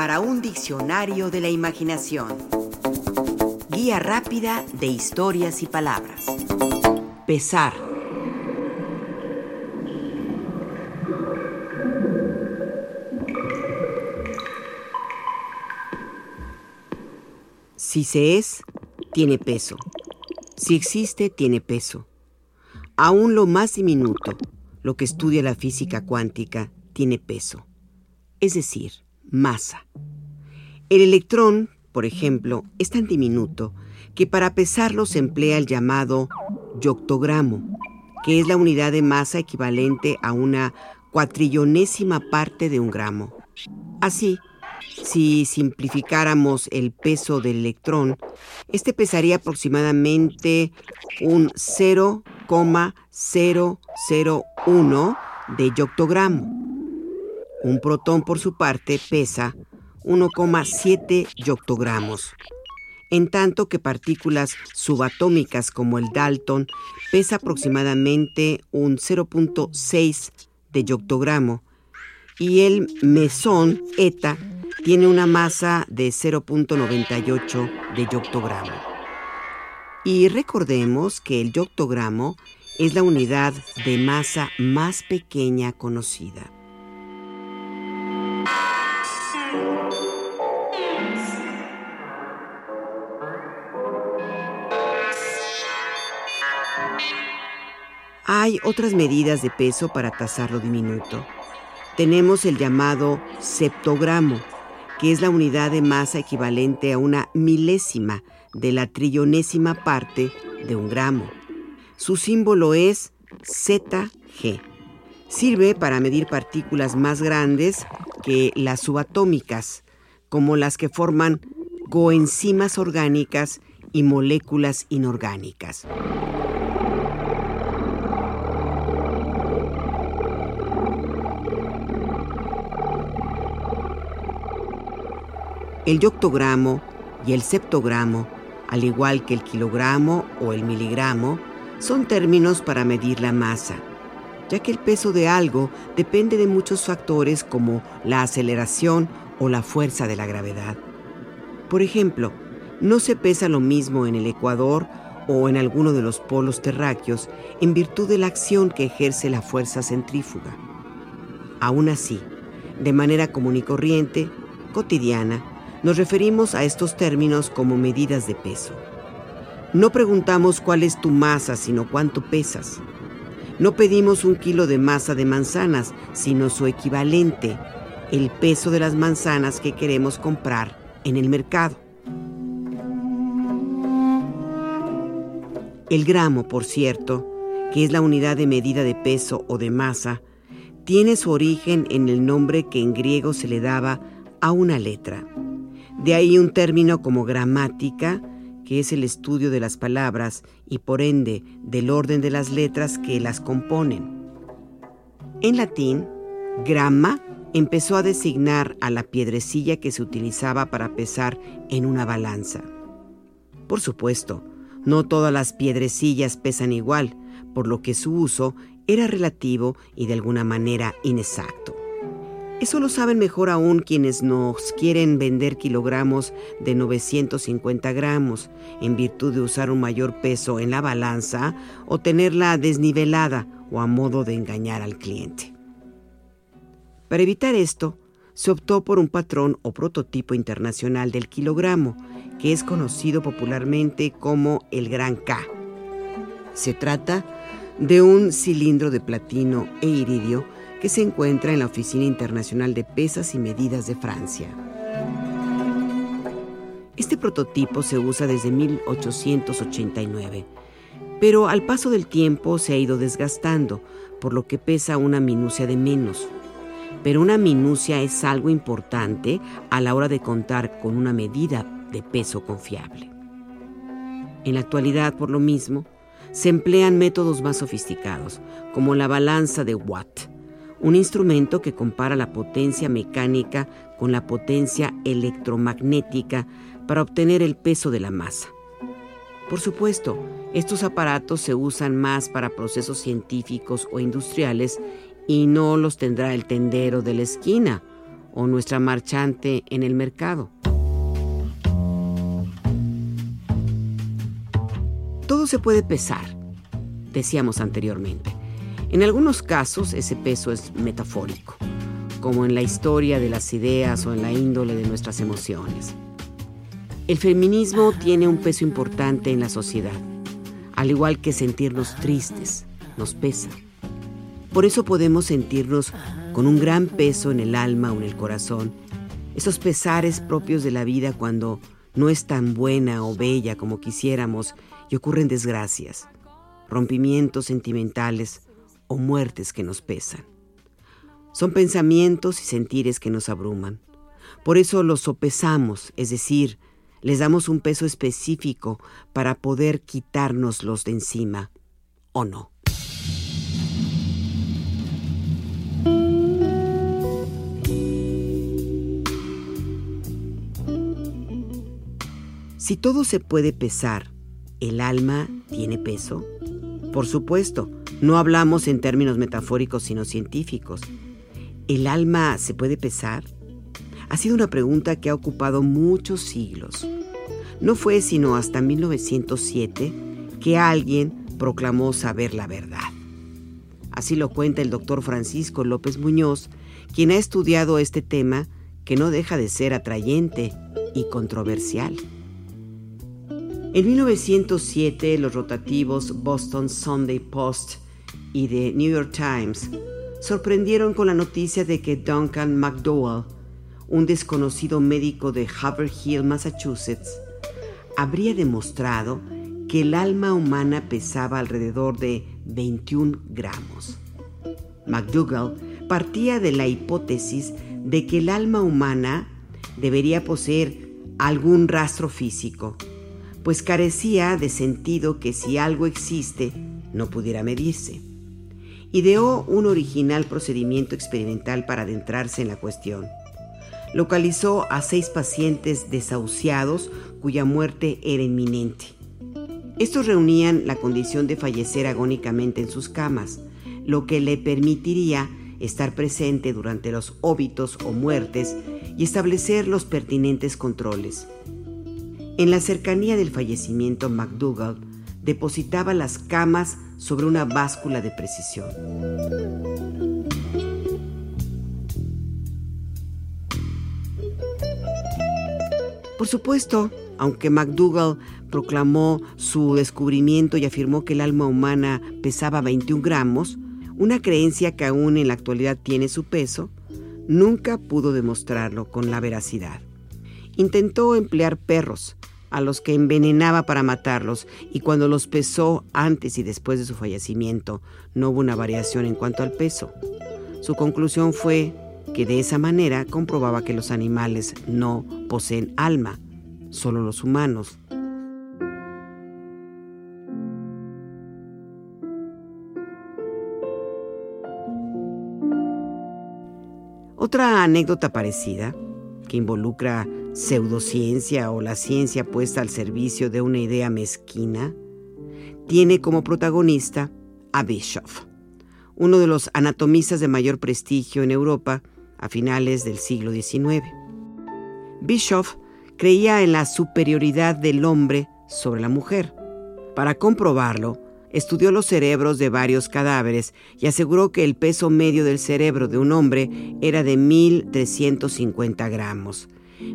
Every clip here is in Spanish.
para un diccionario de la imaginación. Guía rápida de historias y palabras. Pesar. Si se es, tiene peso. Si existe, tiene peso. Aún lo más diminuto, lo que estudia la física cuántica, tiene peso. Es decir, masa. El electrón, por ejemplo, es tan diminuto que para pesarlo se emplea el llamado yoctogramo, que es la unidad de masa equivalente a una cuatrillonésima parte de un gramo. Así, si simplificáramos el peso del electrón, este pesaría aproximadamente un 0,001 de yoctogramo. Un protón, por su parte, pesa 1,7 yoctogramos, en tanto que partículas subatómicas como el Dalton pesa aproximadamente un 0.6 de yoctogramo y el mesón eta tiene una masa de 0.98 de yoctogramo. Y recordemos que el yoctogramo es la unidad de masa más pequeña conocida. Hay otras medidas de peso para tasar lo diminuto. Tenemos el llamado septogramo, que es la unidad de masa equivalente a una milésima de la trillonésima parte de un gramo. Su símbolo es ZG. Sirve para medir partículas más grandes que las subatómicas, como las que forman coenzimas orgánicas y moléculas inorgánicas. El yoctogramo y el septogramo, al igual que el kilogramo o el miligramo, son términos para medir la masa, ya que el peso de algo depende de muchos factores como la aceleración o la fuerza de la gravedad. Por ejemplo, no se pesa lo mismo en el ecuador o en alguno de los polos terráqueos en virtud de la acción que ejerce la fuerza centrífuga. Aún así, de manera común y corriente, cotidiana, nos referimos a estos términos como medidas de peso. No preguntamos cuál es tu masa, sino cuánto pesas. No pedimos un kilo de masa de manzanas, sino su equivalente, el peso de las manzanas que queremos comprar en el mercado. El gramo, por cierto, que es la unidad de medida de peso o de masa, tiene su origen en el nombre que en griego se le daba a una letra. De ahí un término como gramática, que es el estudio de las palabras y por ende del orden de las letras que las componen. En latín, grama empezó a designar a la piedrecilla que se utilizaba para pesar en una balanza. Por supuesto, no todas las piedrecillas pesan igual, por lo que su uso era relativo y de alguna manera inexacto. Eso lo saben mejor aún quienes nos quieren vender kilogramos de 950 gramos en virtud de usar un mayor peso en la balanza o tenerla desnivelada o a modo de engañar al cliente. Para evitar esto, se optó por un patrón o prototipo internacional del kilogramo, que es conocido popularmente como el Gran K. Se trata de un cilindro de platino e iridio que se encuentra en la Oficina Internacional de Pesas y Medidas de Francia. Este prototipo se usa desde 1889, pero al paso del tiempo se ha ido desgastando, por lo que pesa una minucia de menos. Pero una minucia es algo importante a la hora de contar con una medida de peso confiable. En la actualidad, por lo mismo, se emplean métodos más sofisticados, como la balanza de Watt, un instrumento que compara la potencia mecánica con la potencia electromagnética para obtener el peso de la masa. Por supuesto, estos aparatos se usan más para procesos científicos o industriales y no los tendrá el tendero de la esquina o nuestra marchante en el mercado. Todo se puede pesar, decíamos anteriormente. En algunos casos ese peso es metafórico, como en la historia de las ideas o en la índole de nuestras emociones. El feminismo tiene un peso importante en la sociedad, al igual que sentirnos tristes, nos pesa. Por eso podemos sentirnos con un gran peso en el alma o en el corazón, esos pesares propios de la vida cuando no es tan buena o bella como quisiéramos y ocurren desgracias, rompimientos sentimentales o muertes que nos pesan. Son pensamientos y sentires que nos abruman. Por eso los sopesamos, es decir, les damos un peso específico para poder quitárnoslos de encima, ¿o no? Si todo se puede pesar, ¿El alma tiene peso? Por supuesto, no hablamos en términos metafóricos sino científicos. ¿El alma se puede pesar? Ha sido una pregunta que ha ocupado muchos siglos. No fue sino hasta 1907 que alguien proclamó saber la verdad. Así lo cuenta el doctor Francisco López Muñoz, quien ha estudiado este tema que no deja de ser atrayente y controversial. En 1907, los rotativos Boston Sunday Post y The New York Times sorprendieron con la noticia de que Duncan McDowell, un desconocido médico de Haverhill, Massachusetts, habría demostrado que el alma humana pesaba alrededor de 21 gramos. McDougall partía de la hipótesis de que el alma humana debería poseer algún rastro físico, pues carecía de sentido que si algo existe no pudiera medirse. Ideó un original procedimiento experimental para adentrarse en la cuestión. Localizó a seis pacientes desahuciados cuya muerte era inminente. Estos reunían la condición de fallecer agónicamente en sus camas, lo que le permitiría estar presente durante los óbitos o muertes y establecer los pertinentes controles. En la cercanía del fallecimiento, McDougall depositaba las camas sobre una báscula de precisión. Por supuesto, aunque McDougall proclamó su descubrimiento y afirmó que el alma humana pesaba 21 gramos, una creencia que aún en la actualidad tiene su peso, nunca pudo demostrarlo con la veracidad. Intentó emplear perros, a los que envenenaba para matarlos y cuando los pesó antes y después de su fallecimiento no hubo una variación en cuanto al peso. Su conclusión fue que de esa manera comprobaba que los animales no poseen alma, solo los humanos. Otra anécdota parecida, que involucra pseudociencia o la ciencia puesta al servicio de una idea mezquina, tiene como protagonista a Bischoff, uno de los anatomistas de mayor prestigio en Europa a finales del siglo XIX. Bischoff creía en la superioridad del hombre sobre la mujer. Para comprobarlo, estudió los cerebros de varios cadáveres y aseguró que el peso medio del cerebro de un hombre era de 1.350 gramos,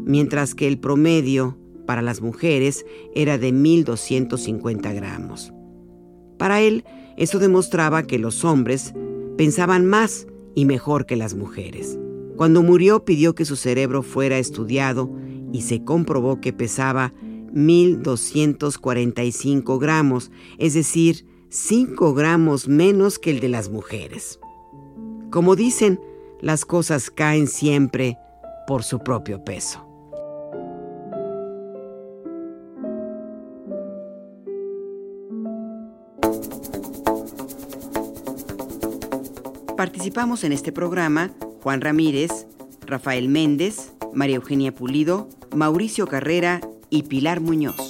mientras que el promedio para las mujeres era de 1.250 gramos. Para él, eso demostraba que los hombres pensaban más y mejor que las mujeres. Cuando murió pidió que su cerebro fuera estudiado y se comprobó que pesaba 1.245 gramos, es decir, 5 gramos menos que el de las mujeres. Como dicen, las cosas caen siempre por su propio peso. Participamos en este programa Juan Ramírez, Rafael Méndez, María Eugenia Pulido, Mauricio Carrera y Pilar Muñoz.